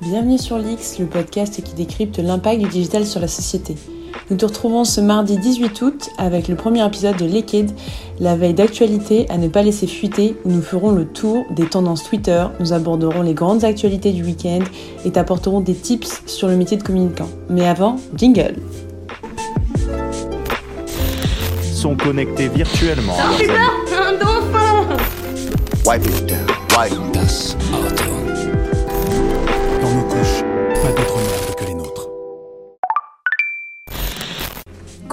Bienvenue sur l'X, le podcast qui décrypte l'impact du digital sur la société. Nous te retrouvons ce mardi 18 août avec le premier épisode de Liquid, la veille d'actualité à ne pas laisser fuiter où nous ferons le tour des tendances Twitter, nous aborderons les grandes actualités du week-end et t'apporterons des tips sur le métier de communicant. Mais avant, jingle sont connectés virtuellement. Un dauphin Wipe it down.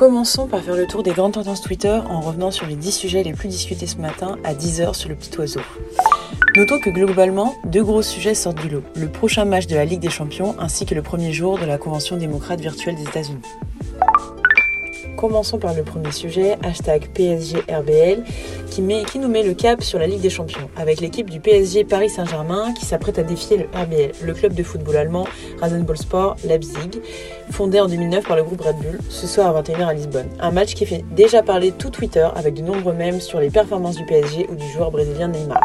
Commençons par faire le tour des grandes tendances Twitter en revenant sur les 10 sujets les plus discutés ce matin à 10h sur le petit oiseau. Notons que globalement, deux gros sujets sortent du lot. Le prochain match de la Ligue des Champions ainsi que le premier jour de la Convention démocrate virtuelle des États-Unis. Commençons par le premier sujet, hashtag PSGRBL, qui, qui nous met le cap sur la Ligue des Champions, avec l'équipe du PSG Paris Saint-Germain qui s'apprête à défier le RBL, le club de football allemand Rasenballsport Leipzig, fondé en 2009 par le groupe Red Bull, ce soir à 21h à Lisbonne. Un match qui fait déjà parler tout Twitter avec de nombreux mèmes sur les performances du PSG ou du joueur brésilien Neymar.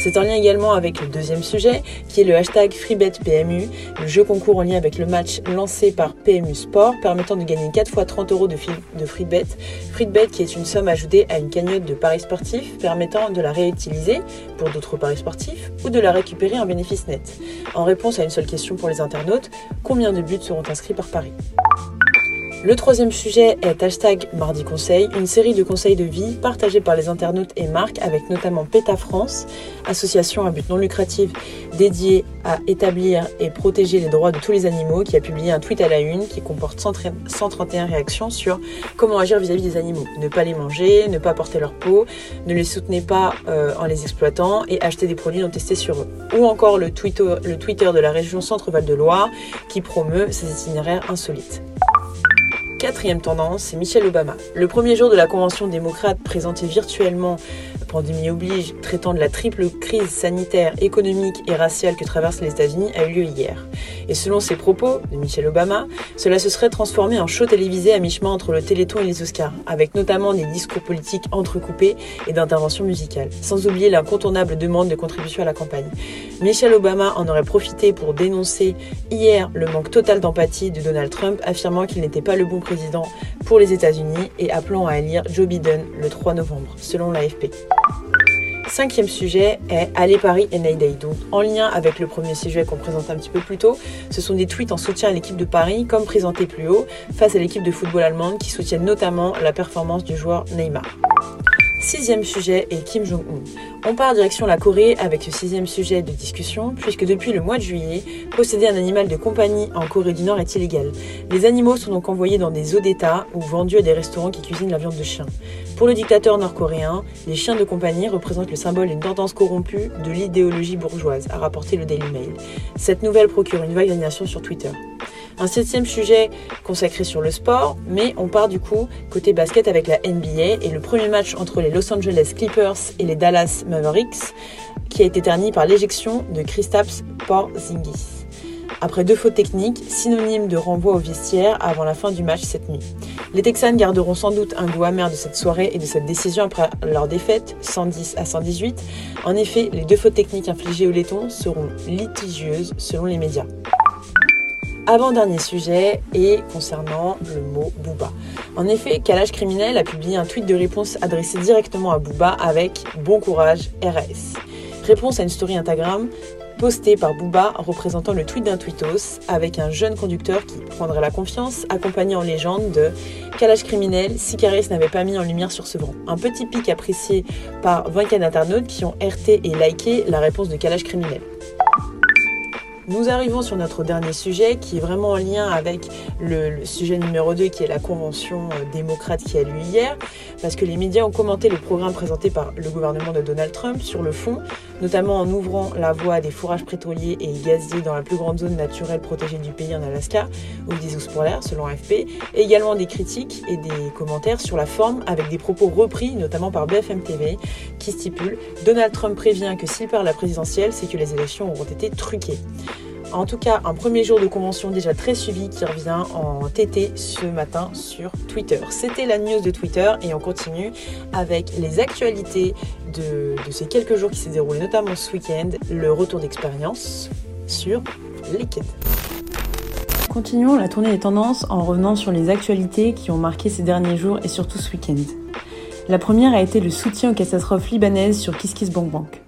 C'est en lien également avec le deuxième sujet, qui est le hashtag FreeBetPMU, le jeu concours en lien avec le match lancé par PMU Sport, permettant de gagner 4 fois 30 euros de, FreeBet. FreeBet qui est une somme ajoutée à une cagnotte de paris sportifs, permettant de la réutiliser pour d'autres paris sportifs ou de la récupérer en bénéfice net. En réponse à une seule question pour les internautes, combien de buts seront inscrits par pari? Le troisième sujet est hashtag Mardi Conseil, une série de conseils de vie partagés par les internautes et marques avec notamment PETA France, association à but non lucratif dédiée à établir et protéger les droits de tous les animaux, qui a publié un tweet à la une qui comporte 131 réactions sur comment agir vis-à-vis des animaux. Ne pas les manger, ne pas porter leur peau, ne les soutenez pas euh, en les exploitant et acheter des produits non testés sur eux. Ou encore le Twitter, de la région Centre-Val de Loire qui promeut ces itinéraires insolites. Quatrième tendance, c'est Michelle Obama. Le premier jour de la convention démocrate présentée virtuellement, pandémie oblige, traitant de la triple crise sanitaire, économique et raciale que traversent les États-Unis, a eu lieu hier. Et selon ses propos de Michelle Obama, cela se serait transformé en show télévisé à mi-chemin entre le Téléthon et les Oscars, avec notamment des discours politiques entrecoupés et d'interventions musicales, sans oublier l'incontournable demande de contribution à la campagne. Michelle Obama en aurait profité pour dénoncer hier le manque total d'empathie de Donald Trump, affirmant qu'il n'était pas le bon président pour les États-Unis et appelant à élire Joe Biden le 3 novembre, selon l'AFP. Cinquième sujet est Aller Paris et Day. Donc, en lien avec le premier sujet qu'on présente un petit peu plus tôt, ce sont des tweets en soutien à l'équipe de Paris, comme présenté plus haut, face à l'équipe de football allemande qui soutiennent notamment la performance du joueur Neymar. Sixième sujet est Kim Jong-un. On part direction la Corée avec ce sixième sujet de discussion, puisque depuis le mois de juillet, posséder un animal de compagnie en Corée du Nord est illégal. Les animaux sont donc envoyés dans des eaux d'État ou vendus à des restaurants qui cuisinent la viande de chien. Pour le dictateur nord-coréen, les chiens de compagnie représentent le symbole d'une tendance corrompue de l'idéologie bourgeoise, a rapporté le Daily Mail. Cette nouvelle procure une vague d'animation sur Twitter. Un septième sujet consacré sur le sport, mais on part du coup côté basket avec la NBA et le premier match entre les Los Angeles Clippers et les Dallas Mavericks qui a été terni par l'éjection de Kristaps Porzingis. Après deux fautes techniques, synonyme de renvoi au vestiaire avant la fin du match cette nuit. Les Texans garderont sans doute un goût amer de cette soirée et de cette décision après leur défaite 110 à 118. En effet, les deux fautes techniques infligées au laiton seront litigieuses selon les médias. Avant-dernier sujet et concernant le mot Booba. En effet, Kalash Criminel a publié un tweet de réponse adressé directement à Booba avec Bon courage RAS. Réponse à une story Instagram postée par Booba représentant le tweet d'un tweetos avec un jeune conducteur qui prendrait la confiance, accompagné en légende de Kalash criminel si Caris n'avait pas mis en lumière sur ce vent. Un petit pic apprécié par 20 internautes qui ont RT et liké la réponse de Kalash criminel. Nous arrivons sur notre dernier sujet qui est vraiment en lien avec le, sujet numéro 2 qui est la convention euh, démocrate qui a lieu hier parce que les médias ont commenté le programme présenté par le gouvernement de Donald Trump sur le fond, notamment en ouvrant la voie à des fourrages pétroliers et gaziers dans la plus grande zone naturelle protégée du pays en Alaska ou des ours polaires selon AFP, également des critiques et des commentaires sur la forme avec des propos repris notamment par BFM TV qui stipule Donald Trump prévient que s'il perd la présidentielle, c'est que les élections auront été truquées. En tout cas, un premier jour de convention déjà très suivi qui revient en TT ce matin sur Twitter. C'était la news de Twitter et on continue avec les actualités de, ces quelques jours qui s'est déroulé, notamment ce week-end, le retour d'expérience sur liquide. Continuons la tournée des tendances en revenant sur les actualités qui ont marqué ces derniers jours et surtout ce week-end. La première a été le soutien aux catastrophes libanaises sur KissKissBankBank.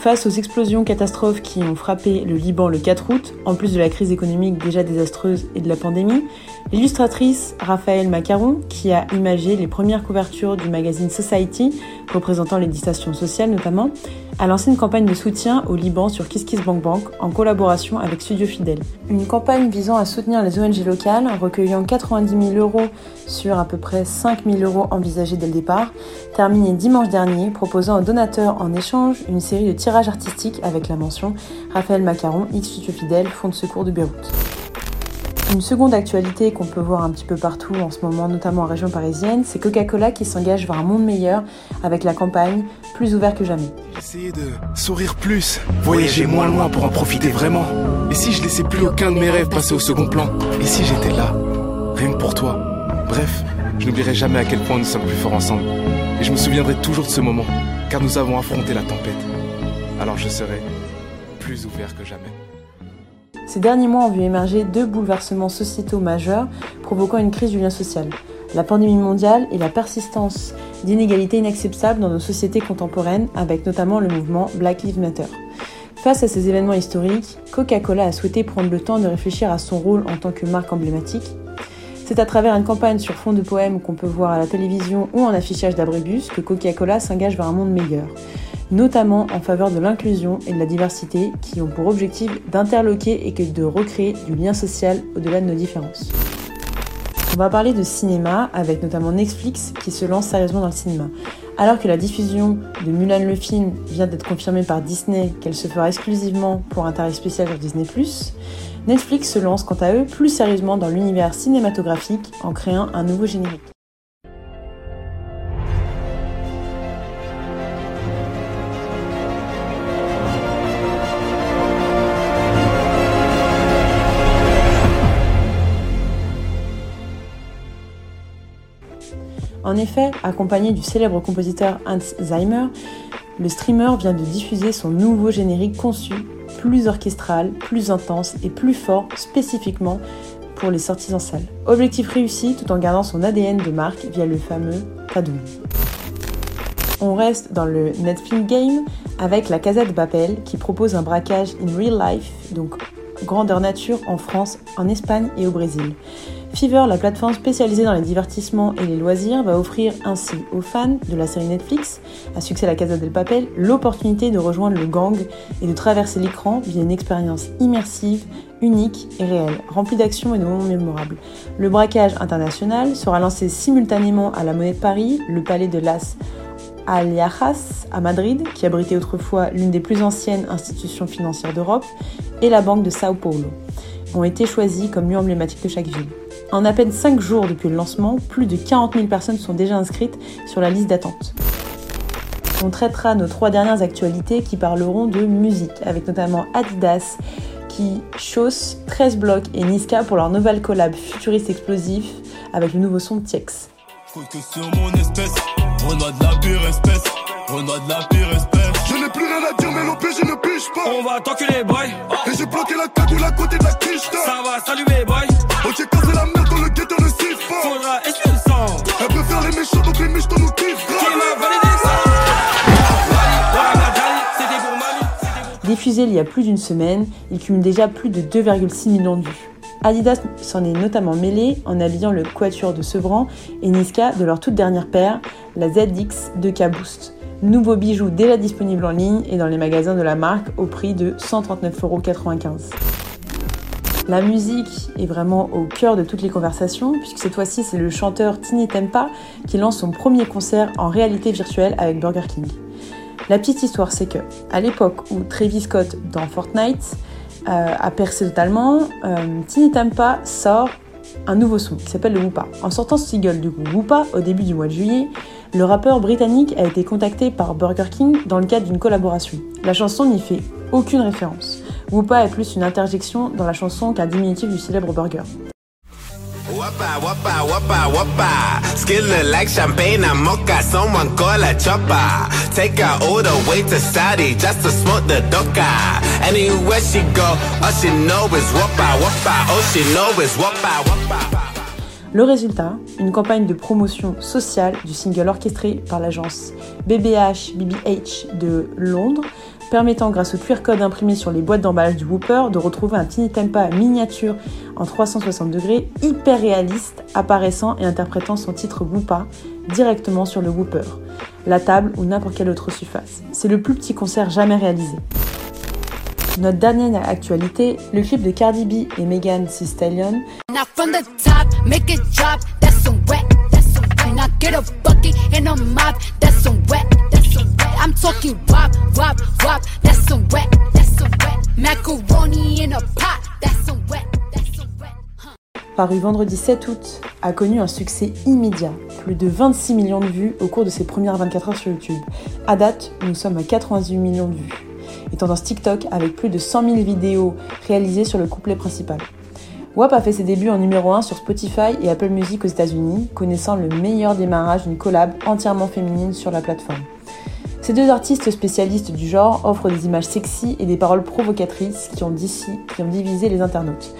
Face aux explosions catastrophes qui ont frappé le Liban le 4 août, en plus de la crise économique déjà désastreuse et de la pandémie, l'illustratrice Raphaël Macaron, qui a imagé les premières couvertures du magazine Society, représentant les distations sociales notamment, a lancé une campagne de soutien au Liban sur KissKissBankBank en collaboration avec Studio Fidèle. Une campagne visant à soutenir les ONG locales, recueillant 90 000 euros sur à peu près 5 000 euros envisagés dès le départ, terminée dimanche dernier, proposant aux donateurs en échange une série de tirages artistiques avec la mention Raphaël Macaron, X Studio Fidèle, Fonds de secours de Beyrouth. Une seconde actualité qu'on peut voir un petit peu partout en ce moment, notamment en région parisienne, c'est Coca-Cola qui s'engage vers un monde meilleur avec la campagne Plus ouvert que jamais. J'essayais de sourire plus, voyager moins loin pour en profiter vraiment. Et si je laissais plus aucun de mes rêves passer au second plan? Et si j'étais là, rien que pour toi Bref, je n'oublierai jamais à quel point nous sommes plus forts ensemble. Et je me souviendrai toujours de ce moment, car nous avons affronté la tempête. Alors je serai plus ouvert que jamais. Ces derniers mois ont vu émerger deux bouleversements sociétaux majeurs provoquant une crise du lien social. La pandémie mondiale et la persistance d'inégalités inacceptables dans nos sociétés contemporaines, avec notamment le mouvement Black Lives Matter. Face à ces événements historiques, Coca-Cola a souhaité prendre le temps de réfléchir à son rôle en tant que marque emblématique. C'est à travers une campagne sur fond de poèmes qu'on peut voir à la télévision ou en affichage d'abribus que Coca-Cola s'engage vers un monde meilleur notamment en faveur de l'inclusion et de la diversité qui ont pour objectif d'interloquer et que de recréer du lien social au-delà de nos différences. On va parler de cinéma avec notamment Netflix qui se lance sérieusement dans le cinéma. Alors que la diffusion de Mulan le film vient d'être confirmée par Disney qu'elle se fera exclusivement pour un tarif spécial sur Disney ⁇ Netflix se lance quant à eux plus sérieusement dans l'univers cinématographique en créant un nouveau générique. En effet, accompagné du célèbre compositeur Hans Zimmer, le streamer vient de diffuser son nouveau générique conçu, plus orchestral, plus intense et plus fort spécifiquement pour les sorties en salle. Objectif réussi tout en gardant son ADN de marque via le fameux Kadoum. On reste dans le Netflix game avec la Casa de qui propose un braquage in real life, donc grandeur nature en France, en Espagne et au Brésil. Fever, la plateforme spécialisée dans les divertissements et les loisirs, va offrir ainsi aux fans de la série Netflix, à succès La Casa del Papel, l'opportunité de rejoindre le gang et de traverser l'écran via une expérience immersive, unique et réelle, remplie d'actions et de moments mémorables. Le braquage international sera lancé simultanément à la Monnaie de Paris, le Palais de Las Aliajas à Madrid, qui abritait autrefois l'une des plus anciennes institutions financières d'Europe, et la Banque de Sao Paulo, ont été choisis comme lieux emblématiques de chaque ville. En à peine 5 jours depuis le lancement, plus de 40 000 personnes sont déjà inscrites sur la liste d'attente. On traitera nos trois dernières actualités qui parleront de musique, avec notamment Adidas qui chausse 13 blocs et Niska pour leur nouvelle collab futuriste explosif avec le nouveau son Tiex. Je n'ai plus rien à dire, mais l'OP, je ne piche pas. On va t'enculer, boy. Et j'ai bloqué la cagoule à côté de la quiche. Ça va, salut, boy. Ok, cassé la merde dans le ghetto ne siffle pas. Faudra essuyer le sang. Elle peut faire les méchants, donc les méchants nous kiffent. Qui m'a validé ça Diffusé il y a plus d'une semaine, il cumule déjà plus de 2,6 millions de vues. Adidas s'en est notamment mêlé en habillant le quatuor de Sevran et Niska de leur toute dernière paire, la ZX 2K Boost. Nouveau bijou déjà disponible en ligne et dans les magasins de la marque au prix de 139,95€. La musique est vraiment au cœur de toutes les conversations, puisque cette fois-ci c'est le chanteur Tini Tempa qui lance son premier concert en réalité virtuelle avec Burger King. La petite histoire c'est que, à l'époque où Travis Scott dans Fortnite euh, a percé totalement, euh, Tini Tempa sort un nouveau son qui s'appelle le Whoopa. En sortant ce single du groupe Whoopa au début du mois de juillet, le rappeur britannique a été contacté par Burger King dans le cadre d'une collaboration. La chanson n'y fait aucune référence. Whoopa est plus une interjection dans la chanson qu'un diminutif du célèbre burger. Ouais, Wapa, wapa, wapa, wapa. Skin look like champagne and mocha. Someone call a chopper. Take her all the way to Saudi just to smoke the doka. Anywhere she go, all she know is wapa, wapa. All she know is wapa, wapa. Le résultat, une campagne de promotion sociale du single orchestré par l'agence BBH BBH de Londres, permettant grâce au QR code imprimé sur les boîtes d'emballage du Whooper de retrouver un Tiny Tempa miniature en 360 degrés hyper réaliste apparaissant et interprétant son titre Whoopa directement sur le Whooper, la table ou n'importe quelle autre surface. C'est le plus petit concert jamais réalisé. Notre dernière actualité, le clip de Cardi B et Megan Thee Stallion paru vendredi 7 août, a connu un succès immédiat, plus de 26 millions de vues au cours de ses premières 24 heures sur YouTube. À date, nous sommes à 98 millions de vues, et tendance TikTok avec plus de 100 000 vidéos réalisées sur le couplet principal. WAP a fait ses débuts en numéro 1 sur Spotify et Apple Music aux États-Unis, connaissant le meilleur démarrage d'une collab entièrement féminine sur la plateforme. Ces deux artistes spécialistes du genre offrent des images sexy et des paroles provocatrices qui ont, divisé les internautes.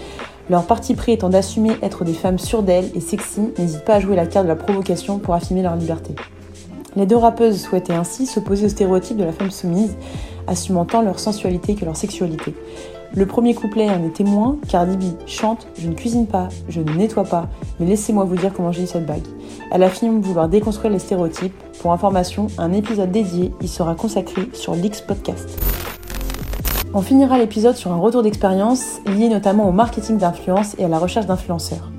Leur parti pris étant d'assumer être des femmes sûres d'elles et sexy, n'hésitent pas à jouer la carte de la provocation pour affirmer leur liberté. Les deux rappeuses souhaitaient ainsi s'opposer au stéréotype de la femme soumise, assumant tant leur sensualité que leur sexualité. Le premier couplet en est témoin, Cardi B chante Je ne cuisine pas, je ne nettoie pas, mais laissez-moi vous dire comment j'ai eu cette bague. Elle affirme vouloir déconstruire les stéréotypes. Pour information, un épisode dédié y sera consacré sur l'X Podcast. On finira l'épisode sur un retour d'expérience lié notamment au marketing d'influence et à la recherche d'influenceurs.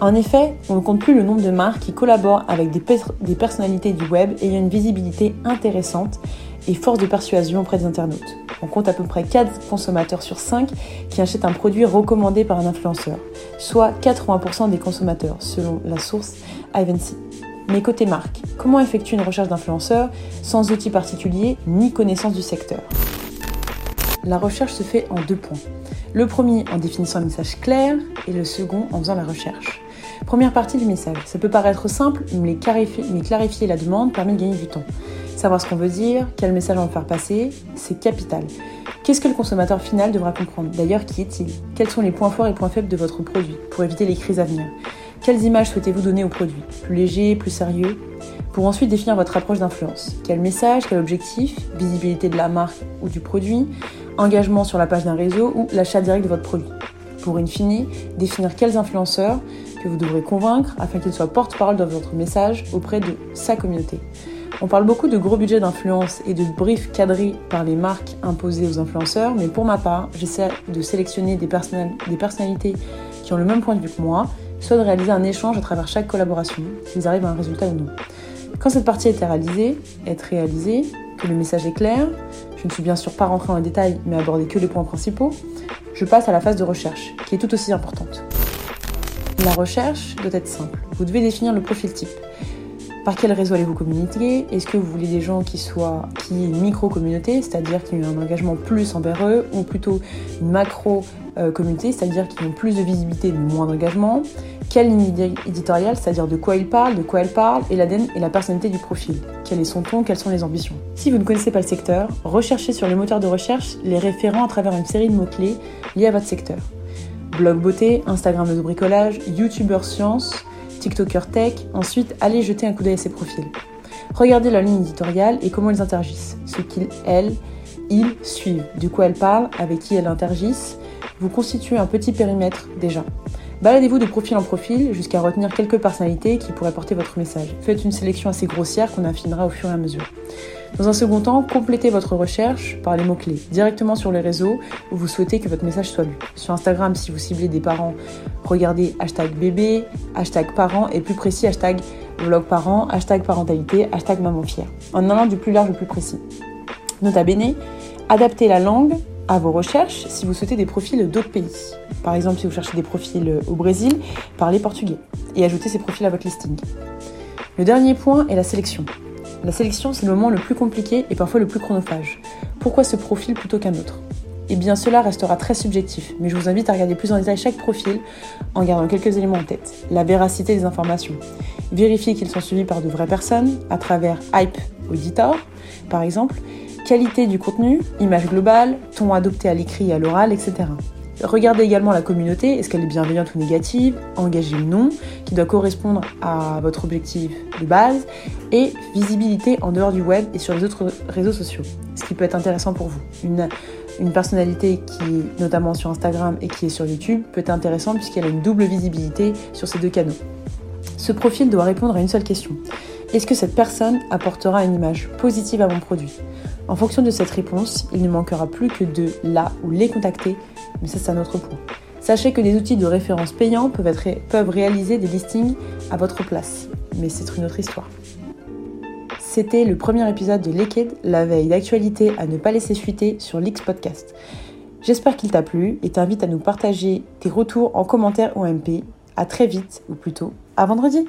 En effet, on ne compte plus le nombre de marques qui collaborent avec des, pe- des personnalités du web ayant une visibilité intéressante et force de persuasion auprès des internautes. On compte à peu près 4 consommateurs sur 5 qui achètent un produit recommandé par un influenceur, soit 80% des consommateurs selon la source Ivancy. Mais côté marque, comment effectuer une recherche d'influenceurs sans outil particulier ni connaissance du secteur? La recherche se fait en deux points. Le premier en définissant un message clair et le second en faisant la recherche. Première partie du message. Ça peut paraître simple, mais clarifier, mais clarifier la demande permet de gagner du temps. Savoir ce qu'on veut dire, quel message on veut faire passer, c'est capital. Qu'est-ce que le consommateur final devra comprendre? D'ailleurs, qui est-il? Quels sont les points forts et points faibles de votre produit pour éviter les crises à venir? Quelles images souhaitez-vous donner au produit Plus léger, plus sérieux Pour ensuite définir votre approche d'influence. Quel message, quel objectif Visibilité de la marque ou du produit Engagement sur la page d'un réseau ou l'achat direct de votre produit Pour in fine, définir quels influenceurs que vous devrez convaincre afin qu'ils soient porte-parole de votre message auprès de sa communauté. On parle beaucoup de gros budgets d'influence et de briefs cadrés par les marques imposées aux influenceurs, mais pour ma part, j'essaie de sélectionner des, personnal- des personnalités qui ont le même point de vue que moi, soit de réaliser un échange à travers chaque collaboration, qu'ils arrivent à un résultat ou non. Quand cette partie est réalisée, est réalisée, que le message est clair, je ne suis bien sûr pas rentrée dans les détails, mais aborder que les points principaux, je passe à la phase de recherche, qui est tout aussi importante. La recherche doit être simple. Vous devez définir le profil type. Par quel réseau allez-vous communiquer? Est-ce que vous voulez des gens qui soient qui aient micro-communauté, c'est-à-dire qui ont un engagement plus envers eux, ou plutôt une macro-communauté, c'est-à-dire qui ont plus de visibilité mais moins d'engagement? Quelle ligne édi- éditoriale, c'est-à-dire de quoi il parle, de quoi elle parle, et l'ADN et la personnalité du profil. Quel est son ton Quelles sont les ambitions? Si vous ne connaissez pas le secteur, recherchez sur les moteurs de recherche les référents à travers une série de mots-clés liés à votre secteur. Blog beauté, Instagram de bricolage, YouTuber science, TikToker tech, ensuite allez jeter un coup d'œil à ces profils. Regardez leur ligne éditoriale et comment ils interagissent, ce qu'ils, elles, ils suivent, de quoi elles parlent, avec qui elles interagissent. Vous constituez un petit périmètre déjà. Baladez-vous de profil en profil jusqu'à retenir quelques personnalités qui pourraient porter votre message. Faites une sélection assez grossière qu'on affinera au fur et à mesure. Dans un second temps, complétez votre recherche par les mots-clés, directement sur les réseaux où vous souhaitez que votre message soit lu. Sur Instagram, si vous ciblez des parents, regardez hashtag bébé, hashtag parents et plus précis hashtag vlog parents, hashtag parentalité, hashtag maman fière. En allant du plus large au plus précis. Nota bene, adaptez la langue à vos recherches si vous souhaitez des profils d'autres pays. Par exemple, si vous cherchez des profils au Brésil, parlez portugais et ajoutez ces profils à votre listing. Le dernier point est la sélection. La sélection, c'est le moment le plus compliqué et parfois le plus chronophage. Pourquoi ce profil plutôt qu'un autre? Eh bien cela restera très subjectif, mais je vous invite à regarder plus en détail chaque profil en gardant quelques éléments en tête. La véracité des informations. Vérifiez qu'ils sont suivis par de vraies personnes à travers Hype Auditor, par exemple, qualité du contenu, image globale, ton adopté à l'écrit et à l'oral, etc. Regardez également la communauté, est-ce qu'elle est bienveillante ou négative, engagée ou non, qui doit correspondre à votre objectif de base, et visibilité en dehors du web et sur les autres réseaux sociaux, ce qui peut être intéressant pour vous. Une, une personnalité qui est notamment sur Instagram et qui est sur YouTube peut être intéressante puisqu'elle a une double visibilité sur ces deux canaux. Ce profil doit répondre à une seule question. Est-ce que cette personne apportera une image positive à mon produit? En fonction de cette réponse, il ne manquera plus que de la ou les contacter, mais ça c'est un autre point. Sachez que des outils de référence payants peuvent, réaliser des listings à votre place, mais c'est une autre histoire. C'était le premier épisode de Liquid, la veille d'actualité à ne pas laisser fuiter sur l'X Podcast. J'espère qu'il t'a plu et t'invite à nous partager tes retours en commentaire ou MP. À très vite, ou plutôt à vendredi.